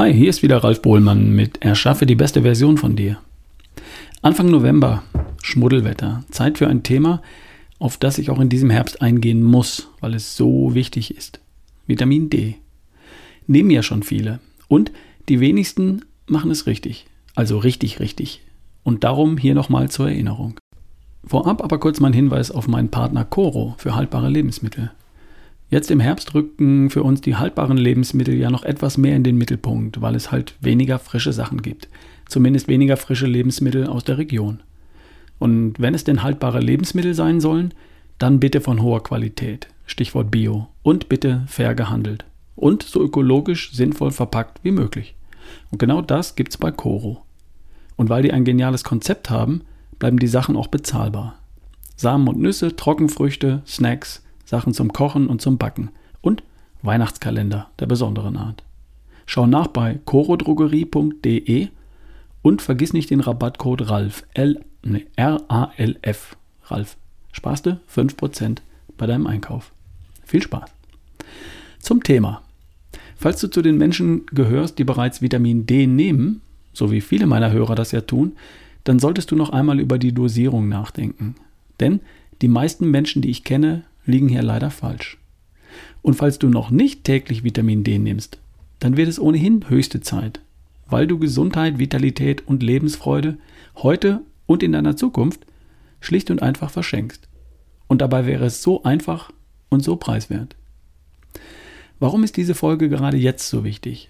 Hi, hier ist wieder Ralf Bohlmann mit Erschaffe die beste Version von dir. Anfang November, Schmuddelwetter, Zeit für ein Thema, auf das ich auch in diesem Herbst eingehen muss, weil es so wichtig ist. Vitamin D. Nehmen ja schon viele. Und die wenigsten machen es richtig. Also richtig, richtig. Und darum hier nochmal zur Erinnerung. Vorab aber kurz mein Hinweis auf meinen Partner Coro für haltbare Lebensmittel. Jetzt im Herbst rücken für uns die haltbaren Lebensmittel ja noch etwas mehr in den Mittelpunkt, weil es halt weniger frische Sachen gibt. Zumindest weniger frische Lebensmittel aus der Region. Und wenn es denn haltbare Lebensmittel sein sollen, dann bitte von hoher Qualität. Stichwort Bio. Und bitte fair gehandelt. Und so ökologisch sinnvoll verpackt wie möglich. Und genau das gibt's bei Coro. Und weil die ein geniales Konzept haben, bleiben die Sachen auch bezahlbar. Samen und Nüsse, Trockenfrüchte, Snacks, Sachen zum Kochen und zum Backen und Weihnachtskalender der besonderen Art. Schau nach bei corodrogerie.de und vergiss nicht den Rabattcode RALF, L, nee, R-A-L-F, RALF. Sparst du 5% bei deinem Einkauf. Viel Spaß. Zum Thema. Falls du zu den Menschen gehörst, die bereits Vitamin D nehmen, so wie viele meiner Hörer das ja tun, dann solltest du noch einmal über die Dosierung nachdenken. Denn die meisten Menschen, die ich kenne, liegen hier leider falsch. Und falls du noch nicht täglich Vitamin D nimmst, dann wird es ohnehin höchste Zeit, weil du Gesundheit, Vitalität und Lebensfreude heute und in deiner Zukunft schlicht und einfach verschenkst. Und dabei wäre es so einfach und so preiswert. Warum ist diese Folge gerade jetzt so wichtig?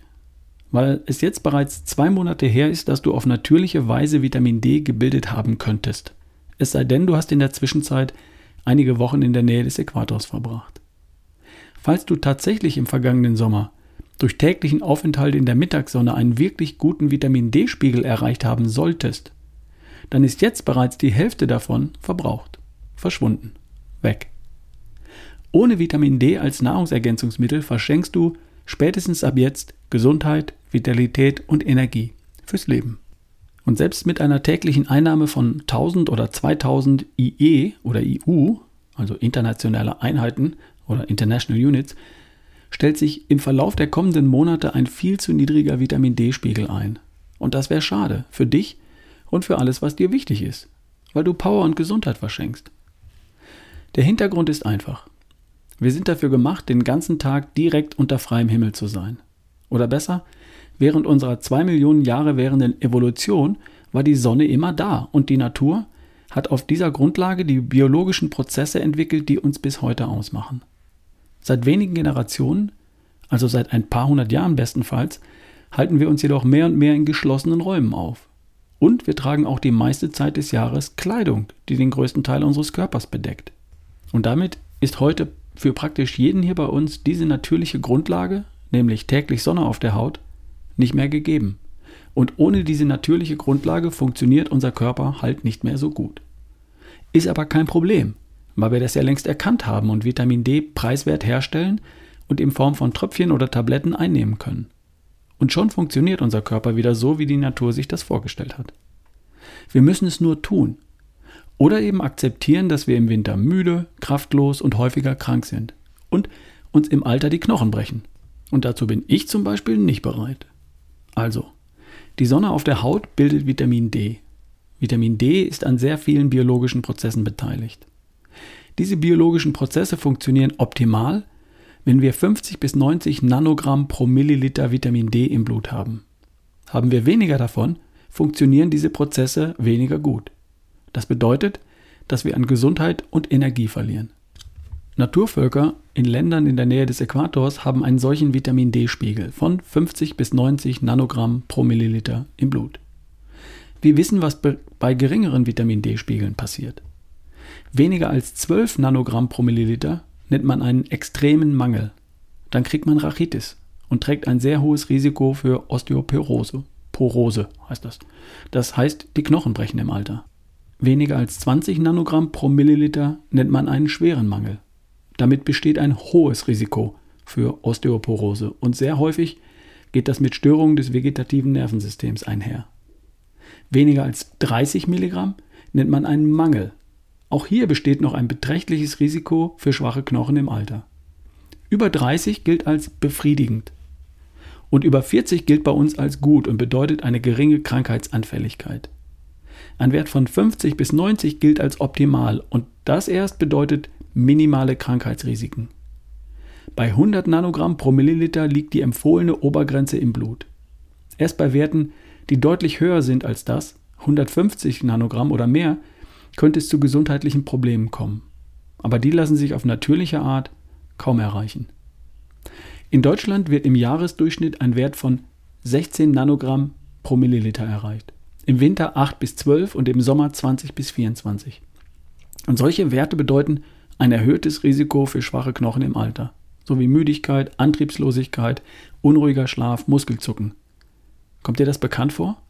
Weil es jetzt bereits zwei Monate her ist, dass du auf natürliche Weise Vitamin D gebildet haben könntest. Es sei denn, du hast in der Zwischenzeit einige Wochen in der Nähe des Äquators verbracht. Falls du tatsächlich im vergangenen Sommer durch täglichen Aufenthalt in der Mittagssonne einen wirklich guten Vitamin D-Spiegel erreicht haben solltest, dann ist jetzt bereits die Hälfte davon verbraucht, verschwunden, weg. Ohne Vitamin D als Nahrungsergänzungsmittel verschenkst du spätestens ab jetzt Gesundheit, Vitalität und Energie fürs Leben. Und selbst mit einer täglichen Einnahme von 1000 oder 2000 IE oder IU, also internationale Einheiten oder International Units, stellt sich im Verlauf der kommenden Monate ein viel zu niedriger Vitamin D-Spiegel ein. Und das wäre schade für dich und für alles, was dir wichtig ist, weil du Power und Gesundheit verschenkst. Der Hintergrund ist einfach. Wir sind dafür gemacht, den ganzen Tag direkt unter freiem Himmel zu sein. Oder besser, Während unserer zwei Millionen Jahre währenden Evolution war die Sonne immer da und die Natur hat auf dieser Grundlage die biologischen Prozesse entwickelt, die uns bis heute ausmachen. Seit wenigen Generationen, also seit ein paar hundert Jahren bestenfalls, halten wir uns jedoch mehr und mehr in geschlossenen Räumen auf. Und wir tragen auch die meiste Zeit des Jahres Kleidung, die den größten Teil unseres Körpers bedeckt. Und damit ist heute für praktisch jeden hier bei uns diese natürliche Grundlage, nämlich täglich Sonne auf der Haut, nicht mehr gegeben. Und ohne diese natürliche Grundlage funktioniert unser Körper halt nicht mehr so gut. Ist aber kein Problem, weil wir das ja längst erkannt haben und Vitamin D preiswert herstellen und in Form von Tröpfchen oder Tabletten einnehmen können. Und schon funktioniert unser Körper wieder so, wie die Natur sich das vorgestellt hat. Wir müssen es nur tun. Oder eben akzeptieren, dass wir im Winter müde, kraftlos und häufiger krank sind. Und uns im Alter die Knochen brechen. Und dazu bin ich zum Beispiel nicht bereit. Also, die Sonne auf der Haut bildet Vitamin D. Vitamin D ist an sehr vielen biologischen Prozessen beteiligt. Diese biologischen Prozesse funktionieren optimal, wenn wir 50 bis 90 Nanogramm pro Milliliter Vitamin D im Blut haben. Haben wir weniger davon, funktionieren diese Prozesse weniger gut. Das bedeutet, dass wir an Gesundheit und Energie verlieren. Naturvölker in Ländern in der Nähe des Äquators haben einen solchen Vitamin D-Spiegel von 50 bis 90 Nanogramm pro Milliliter im Blut. Wir wissen, was bei geringeren Vitamin D-Spiegeln passiert. Weniger als 12 Nanogramm pro Milliliter nennt man einen extremen Mangel. Dann kriegt man Rachitis und trägt ein sehr hohes Risiko für Osteoporose. Porose heißt das. Das heißt, die Knochen brechen im Alter. Weniger als 20 Nanogramm pro Milliliter nennt man einen schweren Mangel. Damit besteht ein hohes Risiko für Osteoporose und sehr häufig geht das mit Störungen des vegetativen Nervensystems einher. Weniger als 30 Milligramm nennt man einen Mangel. Auch hier besteht noch ein beträchtliches Risiko für schwache Knochen im Alter. Über 30 gilt als befriedigend. Und über 40 gilt bei uns als gut und bedeutet eine geringe Krankheitsanfälligkeit. Ein Wert von 50 bis 90 gilt als optimal und das erst bedeutet minimale Krankheitsrisiken. Bei 100 Nanogramm pro Milliliter liegt die empfohlene Obergrenze im Blut. Erst bei Werten, die deutlich höher sind als das, 150 Nanogramm oder mehr, könnte es zu gesundheitlichen Problemen kommen. Aber die lassen sich auf natürliche Art kaum erreichen. In Deutschland wird im Jahresdurchschnitt ein Wert von 16 Nanogramm pro Milliliter erreicht. Im Winter 8 bis 12 und im Sommer 20 bis 24. Und solche Werte bedeuten ein erhöhtes Risiko für schwache Knochen im Alter, sowie Müdigkeit, Antriebslosigkeit, unruhiger Schlaf, Muskelzucken. Kommt dir das bekannt vor?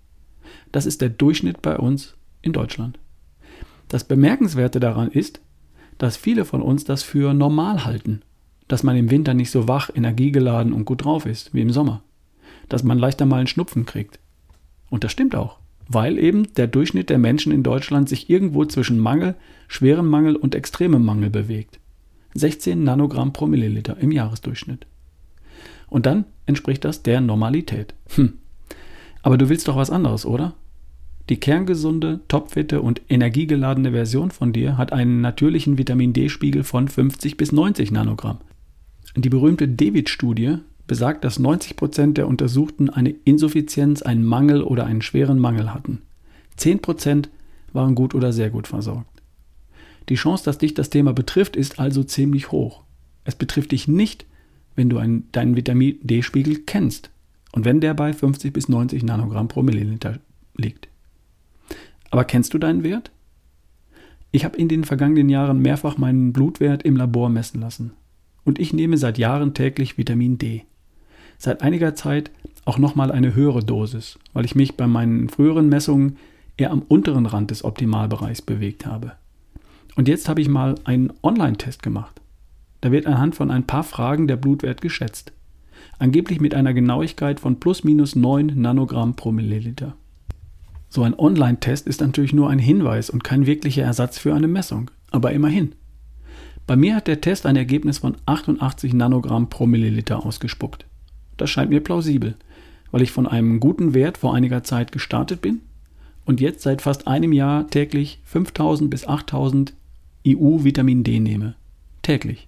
Das ist der Durchschnitt bei uns in Deutschland. Das Bemerkenswerte daran ist, dass viele von uns das für normal halten, dass man im Winter nicht so wach, energiegeladen und gut drauf ist wie im Sommer, dass man leichter mal einen Schnupfen kriegt. Und das stimmt auch, weil eben der Durchschnitt der Menschen in Deutschland sich irgendwo zwischen Mangel, schwerem Mangel und extremem Mangel bewegt. 16 Nanogramm pro Milliliter im Jahresdurchschnitt. Und dann entspricht das der Normalität. Hm. Aber du willst doch was anderes, oder? Die kerngesunde, topfitte und energiegeladene Version von dir hat einen natürlichen Vitamin D-Spiegel von 50 bis 90 Nanogramm. Die berühmte David-Studie besagt, dass 90 Prozent der Untersuchten eine Insuffizienz, einen Mangel oder einen schweren Mangel hatten. 10% waren gut oder sehr gut versorgt. Die Chance, dass dich das Thema betrifft, ist also ziemlich hoch. Es betrifft dich nicht, wenn du einen, deinen Vitamin D-Spiegel kennst und wenn der bei 50 bis 90 Nanogramm pro Milliliter liegt. Aber kennst du deinen Wert? Ich habe in den vergangenen Jahren mehrfach meinen Blutwert im Labor messen lassen. Und ich nehme seit Jahren täglich Vitamin D. Seit einiger Zeit auch nochmal eine höhere Dosis, weil ich mich bei meinen früheren Messungen eher am unteren Rand des Optimalbereichs bewegt habe. Und jetzt habe ich mal einen Online-Test gemacht. Da wird anhand von ein paar Fragen der Blutwert geschätzt. Angeblich mit einer Genauigkeit von plus minus 9 Nanogramm pro Milliliter. So ein Online-Test ist natürlich nur ein Hinweis und kein wirklicher Ersatz für eine Messung, aber immerhin. Bei mir hat der Test ein Ergebnis von 88 Nanogramm pro Milliliter ausgespuckt. Das scheint mir plausibel, weil ich von einem guten Wert vor einiger Zeit gestartet bin und jetzt seit fast einem Jahr täglich 5000 bis 8000 IU Vitamin D nehme. Täglich.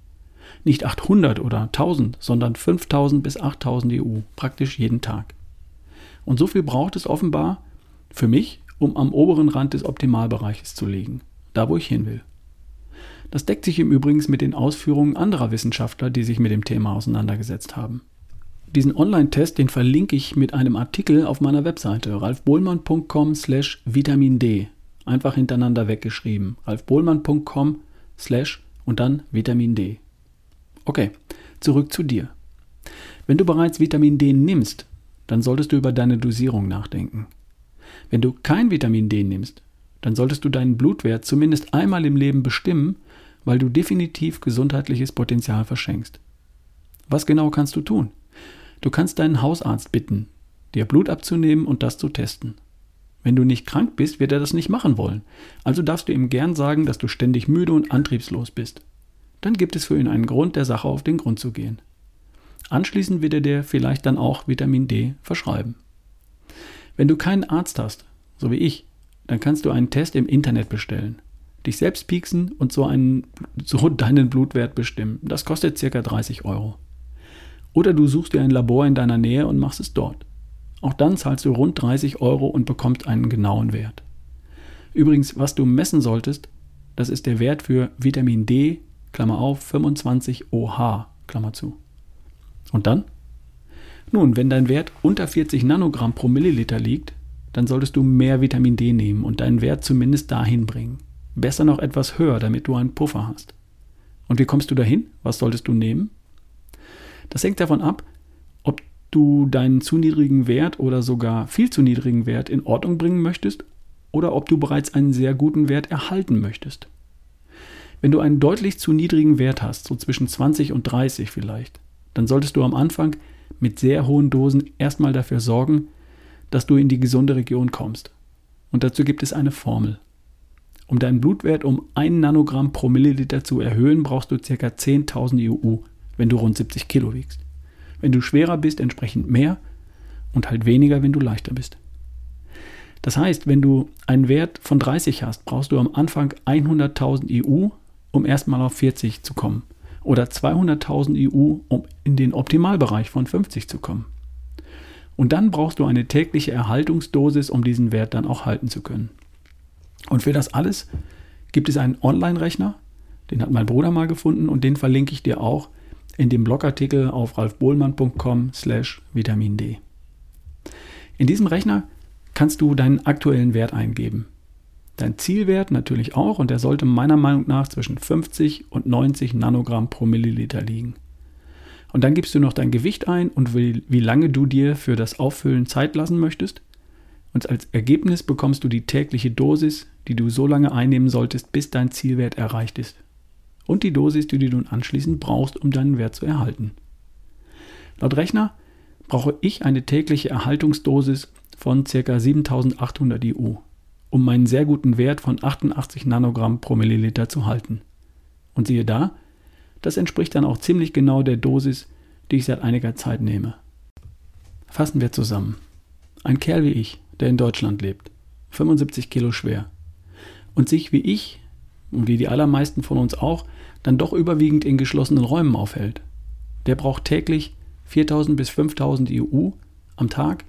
Nicht 800 oder 1000, sondern 5000 bis 8000 EU, praktisch jeden Tag. Und so viel braucht es offenbar, für mich, um am oberen Rand des Optimalbereiches zu liegen, da wo ich hin will. Das deckt sich im Übrigen mit den Ausführungen anderer Wissenschaftler, die sich mit dem Thema auseinandergesetzt haben. Diesen Online-Test, den verlinke ich mit einem Artikel auf meiner Webseite ralfbohlmann.com slash Vitamin D. Einfach hintereinander weggeschrieben. ralfbohlmann.com slash und dann Vitamin D. Okay, zurück zu dir. Wenn du bereits Vitamin D nimmst, dann solltest du über deine Dosierung nachdenken. Wenn du kein Vitamin D nimmst, dann solltest du deinen Blutwert zumindest einmal im Leben bestimmen, weil du definitiv gesundheitliches Potenzial verschenkst. Was genau kannst du tun? Du kannst deinen Hausarzt bitten, dir Blut abzunehmen und das zu testen. Wenn du nicht krank bist, wird er das nicht machen wollen. Also darfst du ihm gern sagen, dass du ständig müde und antriebslos bist. Dann gibt es für ihn einen Grund, der Sache auf den Grund zu gehen. Anschließend wird er dir vielleicht dann auch Vitamin D verschreiben. Wenn du keinen Arzt hast, so wie ich, dann kannst du einen Test im Internet bestellen, dich selbst pieksen und so, einen, so deinen Blutwert bestimmen. Das kostet ca. 30 Euro. Oder du suchst dir ein Labor in deiner Nähe und machst es dort. Auch dann zahlst du rund 30 Euro und bekommst einen genauen Wert. Übrigens, was du messen solltest, das ist der Wert für Vitamin D, Klammer auf, 25 OH, Klammer zu. Und dann? Nun, wenn dein Wert unter 40 Nanogramm pro Milliliter liegt, dann solltest du mehr Vitamin D nehmen und deinen Wert zumindest dahin bringen. Besser noch etwas höher, damit du einen Puffer hast. Und wie kommst du dahin? Was solltest du nehmen? Das hängt davon ab, ob du deinen zu niedrigen Wert oder sogar viel zu niedrigen Wert in Ordnung bringen möchtest oder ob du bereits einen sehr guten Wert erhalten möchtest. Wenn du einen deutlich zu niedrigen Wert hast, so zwischen 20 und 30 vielleicht, dann solltest du am Anfang mit sehr hohen Dosen erstmal dafür sorgen, dass du in die gesunde Region kommst. Und dazu gibt es eine Formel. Um deinen Blutwert um 1 Nanogramm pro Milliliter zu erhöhen, brauchst du ca. 10.000 EU, wenn du rund 70 Kilo wiegst. Wenn du schwerer bist, entsprechend mehr und halt weniger, wenn du leichter bist. Das heißt, wenn du einen Wert von 30 hast, brauchst du am Anfang 100.000 EU, um erstmal auf 40 zu kommen. Oder 200.000 EU, um in den Optimalbereich von 50 zu kommen. Und dann brauchst du eine tägliche Erhaltungsdosis, um diesen Wert dann auch halten zu können. Und für das alles gibt es einen Online-Rechner, den hat mein Bruder mal gefunden und den verlinke ich dir auch in dem Blogartikel auf ralfbohlmann.com slash Vitamin D. In diesem Rechner kannst du deinen aktuellen Wert eingeben. Dein Zielwert natürlich auch und der sollte meiner Meinung nach zwischen 50 und 90 Nanogramm pro Milliliter liegen. Und dann gibst du noch dein Gewicht ein und wie, wie lange du dir für das Auffüllen Zeit lassen möchtest. Und als Ergebnis bekommst du die tägliche Dosis, die du so lange einnehmen solltest, bis dein Zielwert erreicht ist. Und die Dosis, die du nun anschließend brauchst, um deinen Wert zu erhalten. Laut Rechner brauche ich eine tägliche Erhaltungsdosis von ca. 7800 IU, um meinen sehr guten Wert von 88 Nanogramm pro Milliliter zu halten. Und siehe da, das entspricht dann auch ziemlich genau der Dosis, die ich seit einiger Zeit nehme. Fassen wir zusammen. Ein Kerl wie ich, der in Deutschland lebt, 75 Kilo schwer, und sich wie ich und wie die allermeisten von uns auch, dann doch überwiegend in geschlossenen Räumen aufhält. Der braucht täglich 4000 bis 5000 EU am Tag,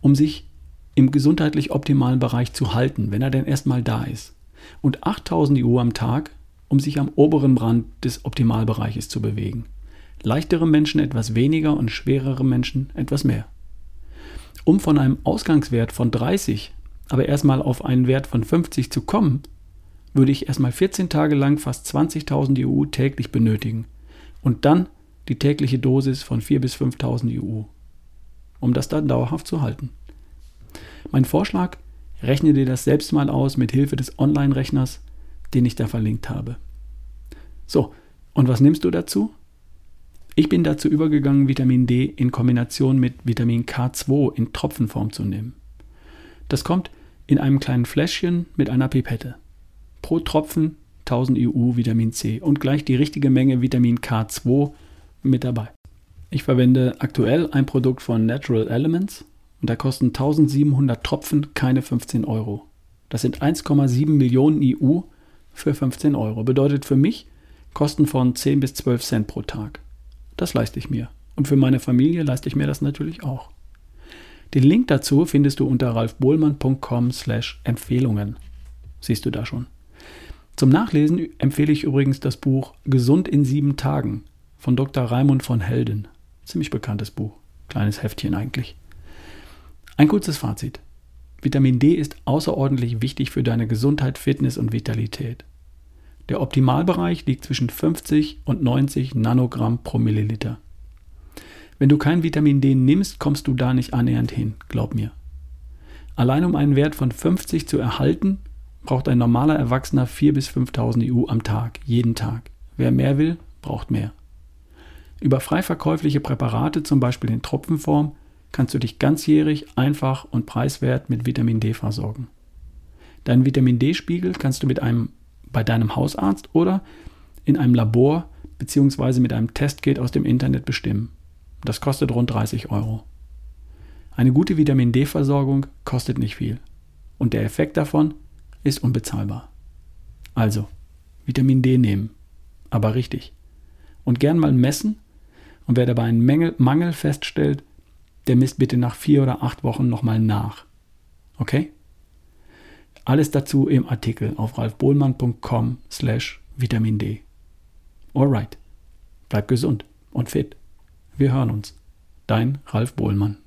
um sich im gesundheitlich optimalen Bereich zu halten, wenn er denn erstmal da ist. Und 8000 EU am Tag, um sich am oberen Rand des Optimalbereiches zu bewegen. Leichtere Menschen etwas weniger und schwerere Menschen etwas mehr. Um von einem Ausgangswert von 30 aber erstmal auf einen Wert von 50 zu kommen, würde ich erstmal 14 Tage lang fast 20.000 EU täglich benötigen und dann die tägliche Dosis von 4.000 bis 5.000 EU, um das dann dauerhaft zu halten. Mein Vorschlag, rechne dir das selbst mal aus mit Hilfe des Online-Rechners den ich da verlinkt habe. So, und was nimmst du dazu? Ich bin dazu übergegangen, Vitamin D in Kombination mit Vitamin K2 in Tropfenform zu nehmen. Das kommt in einem kleinen Fläschchen mit einer Pipette. Pro Tropfen 1000 EU Vitamin C und gleich die richtige Menge Vitamin K2 mit dabei. Ich verwende aktuell ein Produkt von Natural Elements und da kosten 1700 Tropfen keine 15 Euro. Das sind 1,7 Millionen EU für 15 Euro. Bedeutet für mich Kosten von 10 bis 12 Cent pro Tag. Das leiste ich mir. Und für meine Familie leiste ich mir das natürlich auch. Den Link dazu findest du unter ralfbohlmann.com slash Empfehlungen. Siehst du da schon. Zum Nachlesen empfehle ich übrigens das Buch Gesund in sieben Tagen von Dr. Raimund von Helden. Ziemlich bekanntes Buch. Kleines Heftchen eigentlich. Ein kurzes Fazit. Vitamin D ist außerordentlich wichtig für deine Gesundheit, Fitness und Vitalität. Der Optimalbereich liegt zwischen 50 und 90 Nanogramm pro Milliliter. Wenn du kein Vitamin D nimmst, kommst du da nicht annähernd hin, glaub mir. Allein um einen Wert von 50 zu erhalten, braucht ein normaler Erwachsener 4.000 bis 5.000 EU am Tag, jeden Tag. Wer mehr will, braucht mehr. Über frei verkäufliche Präparate, zum Beispiel in Tropfenform, kannst du dich ganzjährig, einfach und preiswert mit Vitamin D versorgen. Deinen Vitamin D-Spiegel kannst du mit einem, bei deinem Hausarzt oder in einem Labor bzw. mit einem Testkit aus dem Internet bestimmen. Das kostet rund 30 Euro. Eine gute Vitamin D-Versorgung kostet nicht viel und der Effekt davon ist unbezahlbar. Also, Vitamin D nehmen, aber richtig. Und gern mal messen und wer dabei einen Mangel feststellt, der misst bitte nach vier oder acht Wochen nochmal nach. Okay? Alles dazu im Artikel auf ralfbohlmann.com slash Vitamin D. Alright. Bleib gesund und fit. Wir hören uns. Dein Ralf Bohlmann.